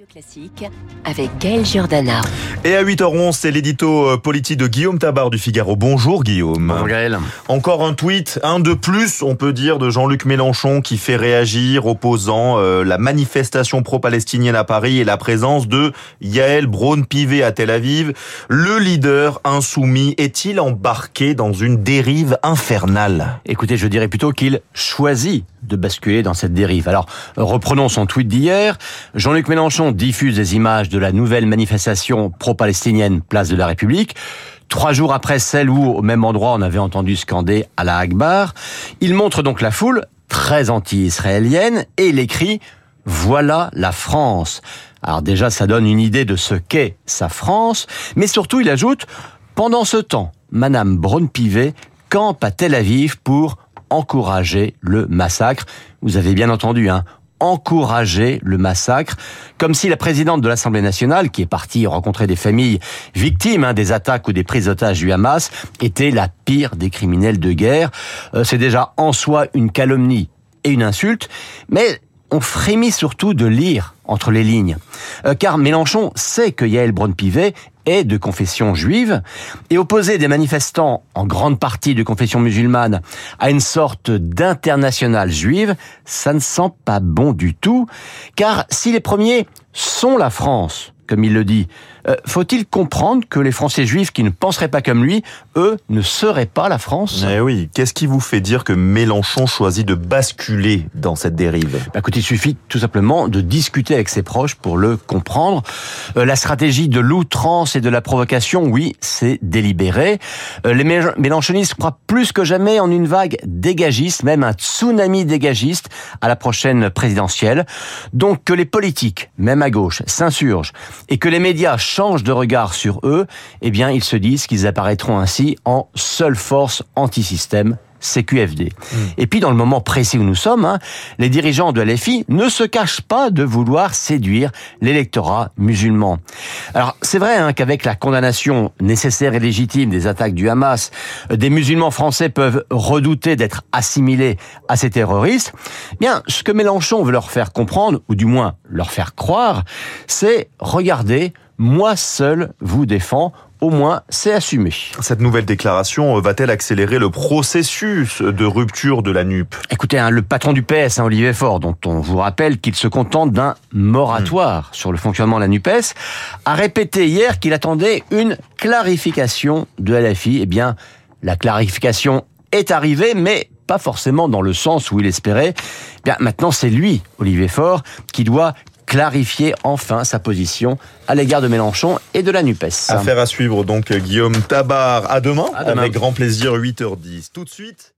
Radio Classique avec Gaël Giordana. Et à 8h11, c'est l'édito euh, politique de Guillaume Tabar du Figaro. Bonjour Guillaume. Bonjour Gaël. Encore un tweet, un de plus, on peut dire, de Jean-Luc Mélenchon qui fait réagir, opposant euh, la manifestation pro-palestinienne à Paris et la présence de Yael Braun-Pivet à Tel Aviv. Le leader insoumis est-il embarqué dans une dérive infernale? Écoutez, je dirais plutôt qu'il choisit de basculer dans cette dérive. Alors, reprenons son tweet d'hier. Jean-Luc Mélenchon diffuse des images de la nouvelle manifestation pro-palestinienne place de la République. Trois jours après celle où, au même endroit, on avait entendu scander à la Akbar. Il montre donc la foule, très anti-israélienne, et il écrit « Voilà la France ». Alors déjà, ça donne une idée de ce qu'est sa France, mais surtout, il ajoute « Pendant ce temps, Madame Braun-Pivet campe à Tel Aviv pour encourager le massacre. Vous avez bien entendu, hein, encourager le massacre, comme si la présidente de l'Assemblée nationale, qui est partie rencontrer des familles victimes hein, des attaques ou des prises d'otages du Hamas, était la pire des criminels de guerre. Euh, c'est déjà en soi une calomnie et une insulte, mais on frémit surtout de lire entre les lignes. Euh, car Mélenchon sait que Yael Braun-Pivet est de confession juive, et opposer des manifestants en grande partie de confession musulmane à une sorte d'internationale juive, ça ne sent pas bon du tout, car si les premiers sont la France, comme il le dit. Euh, faut-il comprendre que les Français juifs qui ne penseraient pas comme lui, eux, ne seraient pas la France? Eh oui, qu'est-ce qui vous fait dire que Mélenchon choisit de basculer dans cette dérive? Bah, écoute, il suffit tout simplement de discuter avec ses proches pour le comprendre. Euh, la stratégie de l'outrance et de la provocation, oui, c'est délibéré. Euh, les mélenchonistes croient plus que jamais en une vague dégagiste, même un tsunami dégagiste à la prochaine présidentielle. Donc que les politiques, même à gauche, s'insurgent et que les médias changent de regard sur eux, eh bien, ils se disent qu'ils apparaîtront ainsi en seule force anti-système CQFD. Hmm. Et puis dans le moment précis où nous sommes, hein, les dirigeants de LFI ne se cachent pas de vouloir séduire l'électorat musulman. Alors c'est vrai hein, qu'avec la condamnation nécessaire et légitime des attaques du Hamas, des musulmans français peuvent redouter d'être assimilés à ces terroristes. Bien, ce que Mélenchon veut leur faire comprendre, ou du moins leur faire croire, c'est regarder moi seul vous défends au moins c'est assumé. Cette nouvelle déclaration euh, va-t-elle accélérer le processus de rupture de la NUP? Écoutez, hein, le patron du PS, hein, Olivier Faure, dont on vous rappelle qu'il se contente d'un moratoire hmm. sur le fonctionnement de la NUPES, a répété hier qu'il attendait une clarification de LFI. Eh bien, la clarification est arrivée, mais pas forcément dans le sens où il espérait. Eh bien, maintenant, c'est lui, Olivier Faure, qui doit clarifier enfin sa position à l'égard de Mélenchon et de la NUPES. Affaire à suivre donc Guillaume Tabar. À demain, à demain. avec grand plaisir 8h10. Tout de suite.